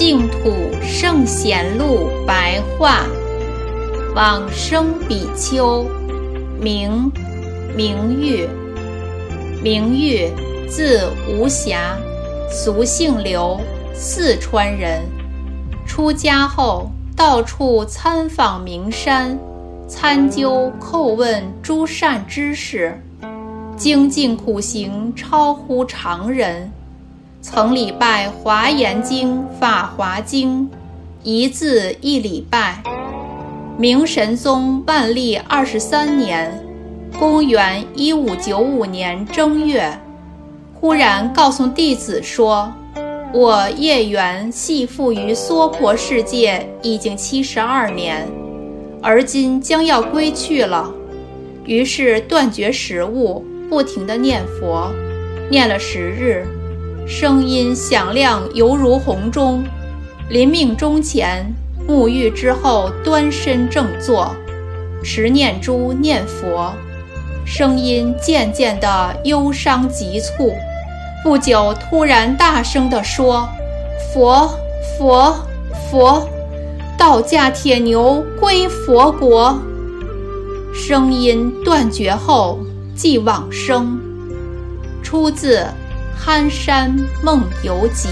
净土圣贤录白话，往生比丘，名明玉，明玉字无暇，俗姓刘，四川人。出家后，到处参访名山，参究叩问诸善知识，精进苦行，超乎常人。曾礼拜《华严经》《法华经》，一字一礼拜。明神宗万历二十三年，公元一五九五年正月，忽然告诉弟子说：“我业缘系缚于娑婆世界已经七十二年，而今将要归去了。”于是断绝食物，不停地念佛，念了十日。声音响亮，犹如洪钟。临命终前，沐浴之后，端身正坐，持念珠念佛，声音渐渐的忧伤急促。不久，突然大声地说：“佛佛佛，道驾铁牛归佛国。”声音断绝后，即往生。出自。《憨山梦游集》